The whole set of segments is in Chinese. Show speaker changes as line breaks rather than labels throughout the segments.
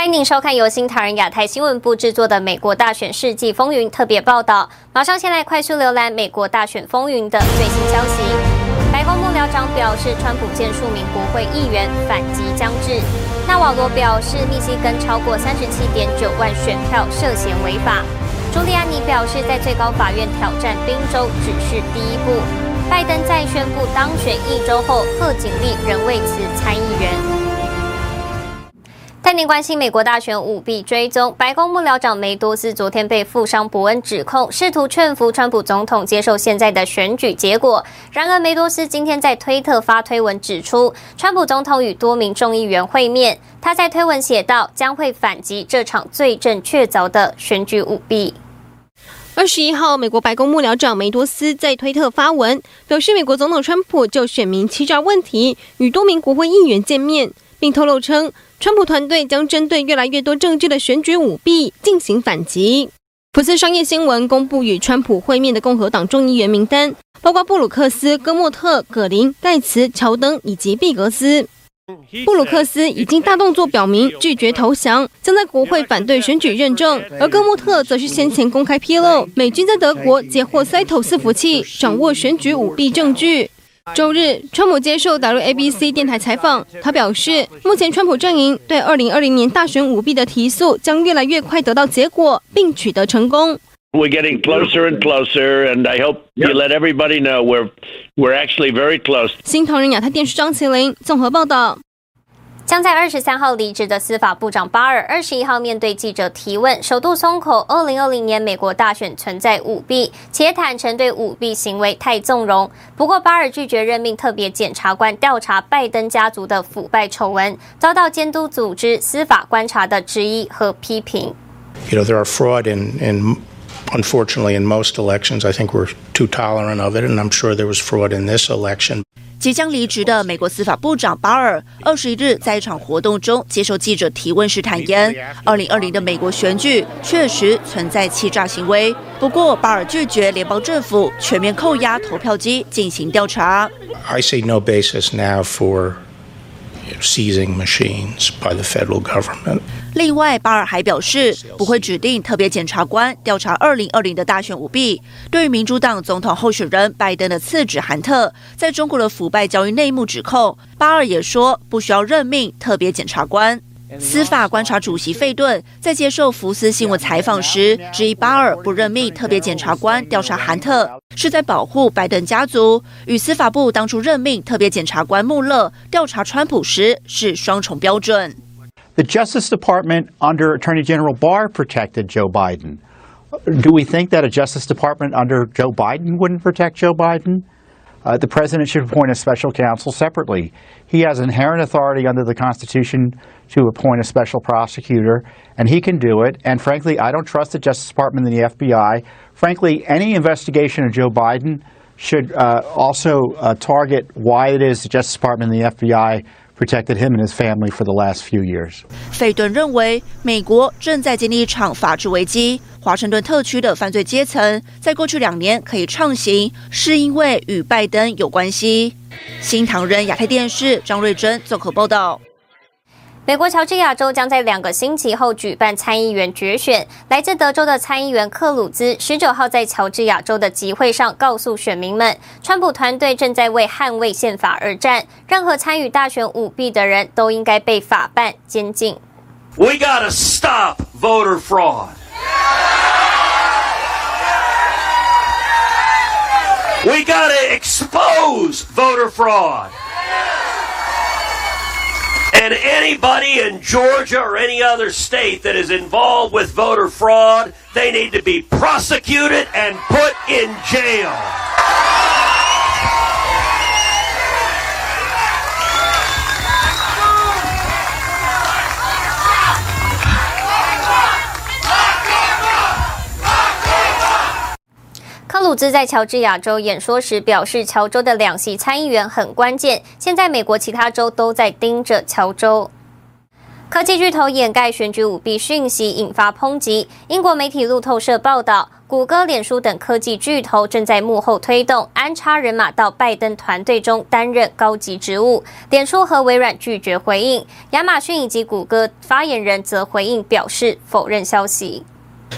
欢迎您收看由新唐人亚太新闻部制作的《美国大选世纪风云》特别报道。马上先来快速浏览美国大选风云的最新消息。白宫幕僚长表示，川普见数名国会议员反击将至。纳瓦罗表示，密西根超过三十七点九万选票涉嫌违法。朱利安尼表示，在最高法院挑战宾州只是第一步。拜登在宣布当选一周后，贺锦丽仍未辞参议员。带您关心美国大选舞弊追踪，白宫幕僚长梅多斯昨天被富商伯恩指控试图劝服川普总统接受现在的选举结果。然而，梅多斯今天在推特发推文指出，川普总统与多名众议员会面。他在推文写道，将会反击这场罪证确凿的选举舞弊。
二十一号，美国白宫幕僚长梅多斯在推特发文，表示美国总统川普就选民欺诈问题与多名国会议员见面，并透露称。川普团队将针对越来越多政治的选举舞弊进行反击。福斯商业新闻公布与川普会面的共和党众议员名单，包括布鲁克斯、戈莫特、葛林、盖茨、乔登以及毕格斯。布鲁克斯已经大动作表明拒绝投降，将在国会反对选举认证；而戈莫特则是先前公开披露美军在德国截获塞头伺服器，掌握选举舞弊证据。周日，川普接受 WABC 电台采访，他表示，目前川普阵营对2020年大选舞弊的提诉将越来越快得到结果，并取得成功。
We're getting closer and closer, and I hope you let everybody know we're we're actually very close.
新唐人亚太电视张麒麟综合报道。
将在二十三号离职的司法部长巴尔，二十一号面对记者提问，首度松口，二零二零年美国大选存在舞弊，且坦承对舞弊行为太纵容。不过，巴尔拒绝任命特别检察官调查拜登家族的腐败丑闻，遭到监督组织司法观察的质疑和批评。
You know, there are fraud in, in, unfortunately, in most elections. I think we're too tolerant of it, and I'm sure there was fraud in this election.
即将离职的美国司法部长巴尔，二十一日在一场活动中接受记者提问时坦言，二零二零的美国选举确实存在欺诈行为。不过，巴尔拒绝联邦政府全面扣押投票机进行调查。
I see no basis now for seizing machines by the federal government.
另外，巴尔还表示不会指定特别检察官调查2020的大选舞弊。对于民主党总统候选人拜登的次子韩特在中国的腐败交易内幕指控，巴尔也说不需要任命特别检察官。司法观察主席费顿在接受福斯新闻采访时，质疑巴尔不任命特别检察官调查韩特是在保护拜登家族，与司法部当初任命特别检察官穆勒调查川普时是双重标准。
The Justice Department under Attorney General Barr protected Joe Biden. Do we think that a Justice Department under Joe Biden wouldn't protect Joe Biden? Uh, the president should appoint a special counsel separately. He has inherent authority under the Constitution to appoint a special prosecutor, and he can do it. And frankly, I don't trust the Justice Department and the FBI. Frankly, any investigation of Joe Biden should uh, also uh, target why it is the Justice Department and the FBI protected him and his family for the last few years.
费顿认为，美国正在经历一场法治危机。 华盛顿特区的犯罪阶层在过去两年可以畅行，是因为与拜登有关系。新唐人亚太电视张瑞珍综合报道。
美国乔治亚州将在两个星期后举办参议员决选。来自德州的参议员克鲁兹十九号在乔治亚州的集会上告诉选民们，川普团队正在为捍卫宪法而战，任何参与大选舞弊的人都应该被法办监禁。
We gotta stop voter fraud. We gotta expose voter fraud. And anybody in Georgia or any other state that is involved with voter fraud, they need to be prosecuted and put in jail.
鲁兹在乔治亚州演说时表示，乔州的两席参议员很关键。现在美国其他州都在盯着乔州。科技巨头掩盖选举舞弊讯息，引发抨击。英国媒体路透社报道，谷歌、脸书等科技巨头正在幕后推动，安插人马到拜登团队中担任高级职务。脸书和微软拒绝回应，亚马逊以及谷歌发言人则回应表示否认消息。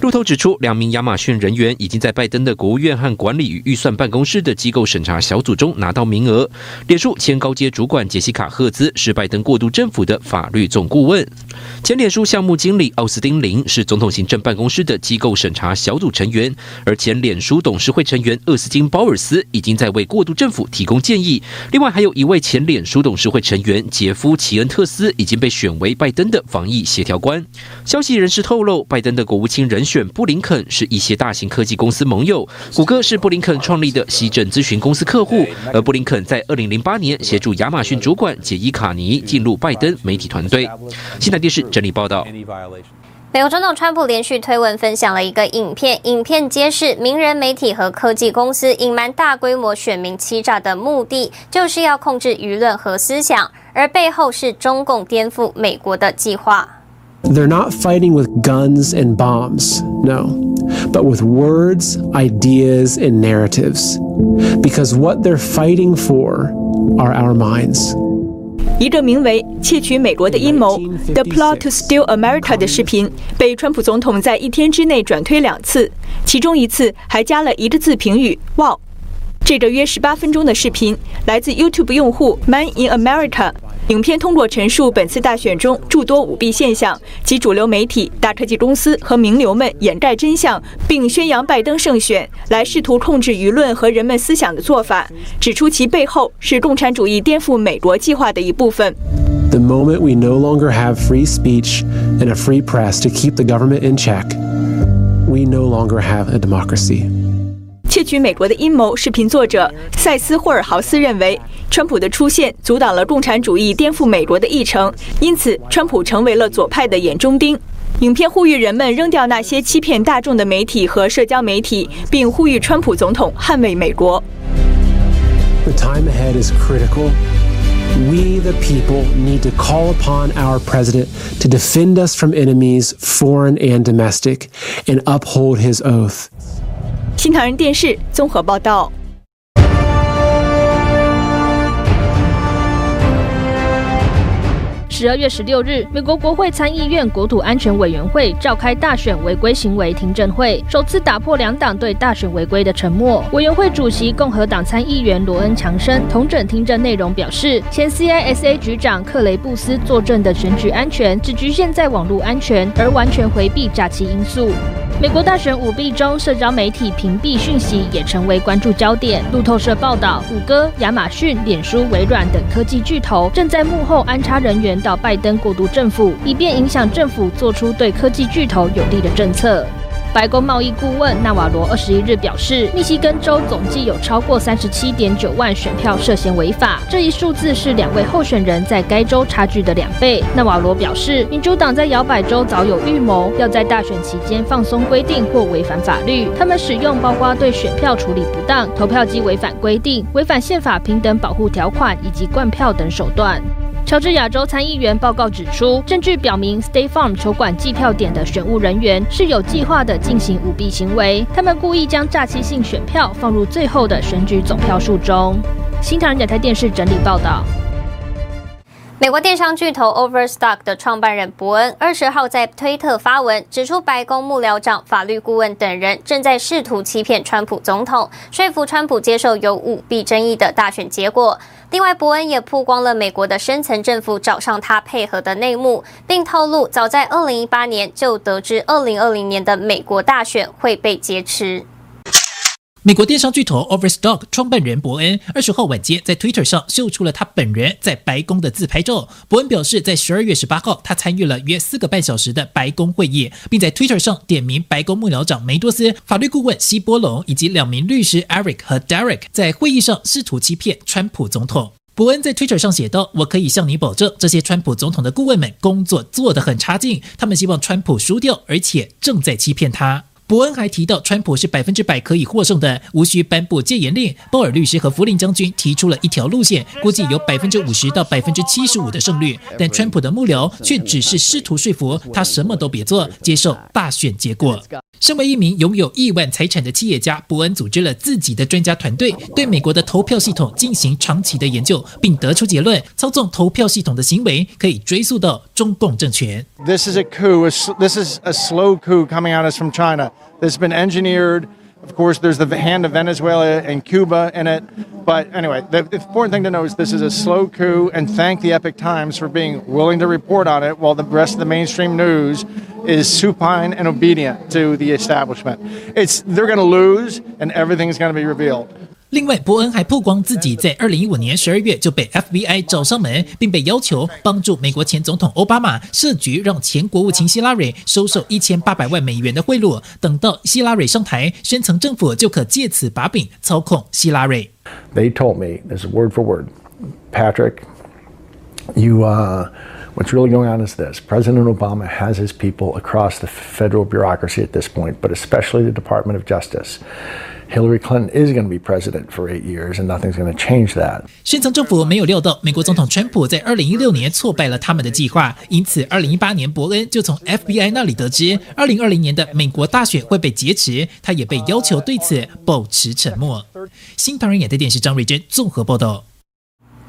路透指出，两名亚马逊人员已经在拜登的国务院和管理与预算办公室的机构审查小组中拿到名额。脸书前高阶主管杰西卡·赫兹是拜登过渡政府的法律总顾问，前脸书项目经理奥斯汀·林是总统行政办公室的机构审查小组成员，而前脸书董事会成员厄斯金·鲍尔斯已经在为过渡政府提供建议。另外，还有一位前脸书董事会成员杰夫·齐恩特斯已经被选为拜登的防疫协调官。消息人士透露，拜登的国务卿人选布林肯是一些大型科技公司盟友，谷歌是布林肯创立的西政咨询公司客户，而布林肯在二零零八年协助亚马逊主管杰伊卡尼进入拜登媒体团队。现在电视整理报道。
美国总统川普连续推文分享了一个影片，影片揭示名人媒体和科技公司隐瞒大规模选民欺诈的目的，就是要控制舆论和思想，而背后是中共颠覆美国的计划。
They're not fighting with guns and bombs, no, but with words, ideas, and narratives. Because what they're fighting for are our minds.
一个名为“窃取美国的阴谋 ”（The Plot to Steal America） 的视频，被川普总统在一天之内转推两次，其中一次还加了一个字评语：“哇”。这个约十八分钟的视频来自 YouTube 用户 “Man in America”。影片通过陈述本次大选中诸多舞弊现象及主流媒体、大科技公司和名流们掩盖真相，并宣扬拜登胜选，来试图控制舆论和人们思想的做法，指出其背后是共产主义颠覆美国计划的一部分。
The moment we no longer have free speech and a free press to keep the government in check, we no longer have a democracy.
窃取美国的阴谋视频作者塞斯·霍尔豪斯认为，川普的出现阻挡了共产主义颠覆美国的议程，因此川普成为了左派的眼中钉。影片呼吁人们扔掉那些欺骗大众的媒体和社交媒体，并呼吁川普总统捍卫美国。
The time ahead is critical. We, the people, need to call upon our president to defend us from enemies, foreign and domestic, and uphold his oath.
新唐人电视综合报道。
十二月十六日，美国国会参议院国土安全委员会召开大选违规行为听证会，首次打破两党对大选违规的沉默。委员会主席共和党参议员罗恩·强生同整听证内容表示，前 CISA 局长克雷布斯作证的选举安全只局限在网络安全，而完全回避假期因素。美国大选舞弊中，社交媒体屏蔽讯息也成为关注焦点。路透社报道，谷歌、亚马逊、脸书、微软等科技巨头正在幕后安插人员到拜登过渡政府，以便影响政府做出对科技巨头有利的政策。白宫贸易顾问纳瓦罗二十一日表示，密西根州总计有超过三十七点九万选票涉嫌违法，这一数字是两位候选人在该州差距的两倍。纳瓦罗表示，民主党在摇摆州早有预谋，要在大选期间放松规定或违反法律。他们使用包括对选票处理不当、投票机违反规定、违反宪法平等保护条款以及灌票等手段。乔治亚州参议员报告指出，证据表明，StayFarm 球馆计票点的选务人员是有计划的进行舞弊行为。他们故意将诈欺性选票放入最后的选举总票数中。新唐人亚太电视整理报道。
美国电商巨头 Overstock 的创办人伯恩二十号在推特发文，指出白宫幕僚长、法律顾问等人正在试图欺骗川普总统，说服川普接受有舞弊争议的大选结果。另外，伯恩也曝光了美国的深层政府找上他配合的内幕，并透露早在二零一八年就得知二零二零年的美国大选会被劫持。
美国电商巨头 Overstock 创办人伯恩二十号晚间在 Twitter 上秀出了他本人在白宫的自拍照。伯恩表示，在十二月十八号，他参与了约四个半小时的白宫会议，并在 Twitter 上点名白宫幕僚长梅多斯、法律顾问希波隆以及两名律师 Eric 和 Derek 在会议上试图欺骗川普总统。伯恩在 Twitter 上写道：“我可以向你保证，这些川普总统的顾问们工作做得很差劲，他们希望川普输掉，而且正在欺骗他。”伯恩还提到，川普是百分之百可以获胜的，无需颁布戒严令。鲍尔律师和福林将军提出了一条路线，估计有百分之五十到百分之七十五的胜率。但川普的幕僚却只是试图说服他什么都别做，接受大选结果。身为一名拥有亿万财产的企业家，伯恩组织了自己的专家团队，对美国的投票系统进行长期的研究，并得出结论：操纵投票系统的行为可以追溯到中共政权。
This is a coup. This is a slow coup coming at us from China. That's been engineered. Of course, there's the hand of Venezuela and Cuba in it. But anyway, the important thing to know is this is a slow coup, and thank the Epic Times for being willing to report on it while the rest of the mainstream news is supine and obedient to the establishment. It's, they're going to lose, and everything's going to be revealed.
另外，伯恩还曝光自己在二零一五年十二月就被 FBI 找上门，并被要求帮助美国前总统奥巴马设局，让前国务卿希拉蕊收受一千八百万美元的贿赂。等到希拉蕊上台，深层政府就可借此把柄操控希拉蕊。
They told me, this is word for word, Patrick, you, uh, what's really going on is this: President Obama has his people across the federal bureaucracy at this point, but especially the Department of Justice. Hillary Clinton is going to be president for eight years, and nothing's going to change that.
深层政府没有料到美国总统川普在二零一六年挫败了他们的计划，因此二零一八年伯恩就从 FBI 那里得知，二零二零年的美国大选会被劫持，他也被要求对此保持沉默。新唐人演的电视张瑞珍综合报道。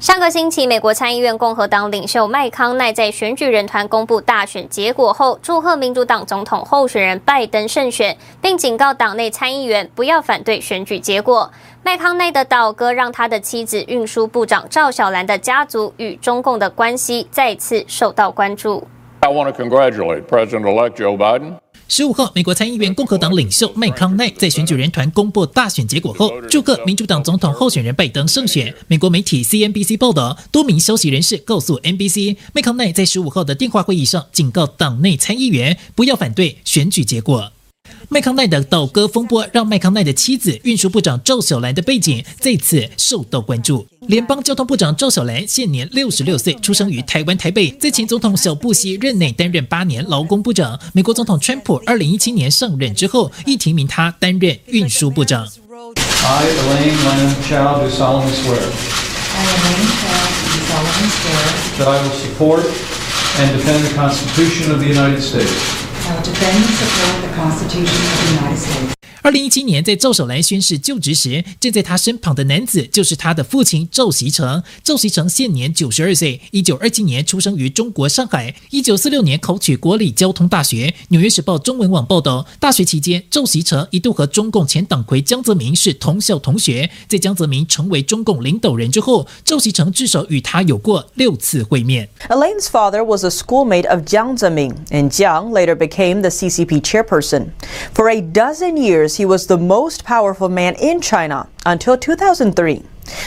上个星期，美国参议院共和党领袖麦康奈在选举人团公布大选结果后，祝贺民主党总统候选人拜登胜选，并警告党内参议员不要反对选举结果。麦康奈的倒戈让他的妻子运输部长赵小兰的家族与中共的关系再次受到关注。
I want to congratulate President-elect Joe Biden.
十五号，美国参议院共和党领袖麦康奈在选举人团公布大选结果后，祝贺民主党总统候选人拜登胜选。美国媒体 CNBC 报道，多名消息人士告诉 NBC，麦康奈在十五号的电话会议上警告党内参议员不要反对选举结果。麦康奈的倒戈风波让麦康奈的妻子运输部长赵小兰的背景再次受到关注。联邦交通部长赵小兰现年六十六岁，出生于台湾台北，在前总统小布希任内担任八年劳工部长。美国总统川普二零一七年上任之后，亦提名他担任运输部长。
I, Elaine Lam Chao, do solemnly swear.
I, Elaine Chao, do solemnly swear.
That I will support and defend the Constitution of the United States. defend and support the Constitution of the United States.
二零一七年，在赵守兰宣誓就职时，站在她身旁的男子就是她的父亲赵锡成。赵锡成现年九十二岁，一九二七年出生于中国上海，一九四六年考取国立交通大学。纽约时报中文网报道，大学期间，赵锡成一度和中共前党魁江泽民是同校同学。在江泽民成为中共领导人之后，赵锡成至少与他有过六次会面。
Elaine's father was a schoolmate of Jiang Zemin, and Jiang later became the CCP chairperson. For a dozen years, he was the most powerful man in China until 2003.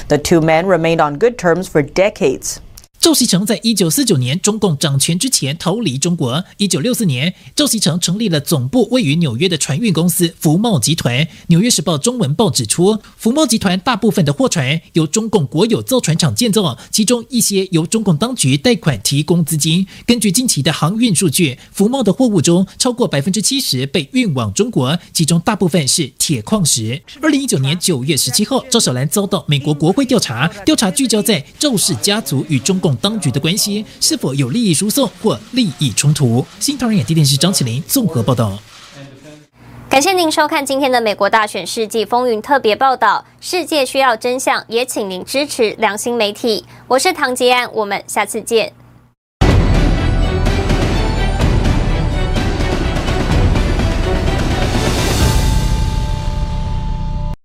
The two men remained on good terms for decades.
赵锡成在一九四九年中共掌权之前逃离中国。一九六四年，赵锡成成立了总部位于纽约的船运公司福茂集团。纽约时报中文报指出，福茂集团大部分的货船由中共国有造船厂建造，其中一些由中共当局贷款提供资金。根据近期的航运数据，福茂的货物中超过百分之七十被运往中国，其中大部分是铁矿石。二零一九年九月十七号，赵小兰遭到美国国会调查，调查聚焦在赵氏家族与中共。当局的关系是否有利益输送或利益冲突？新唐人亚电视张起灵综合报道。
感谢您收看今天的美国大选世纪风云特别报道。世界需要真相，也请您支持良心媒体。我是唐吉安，我们下次见。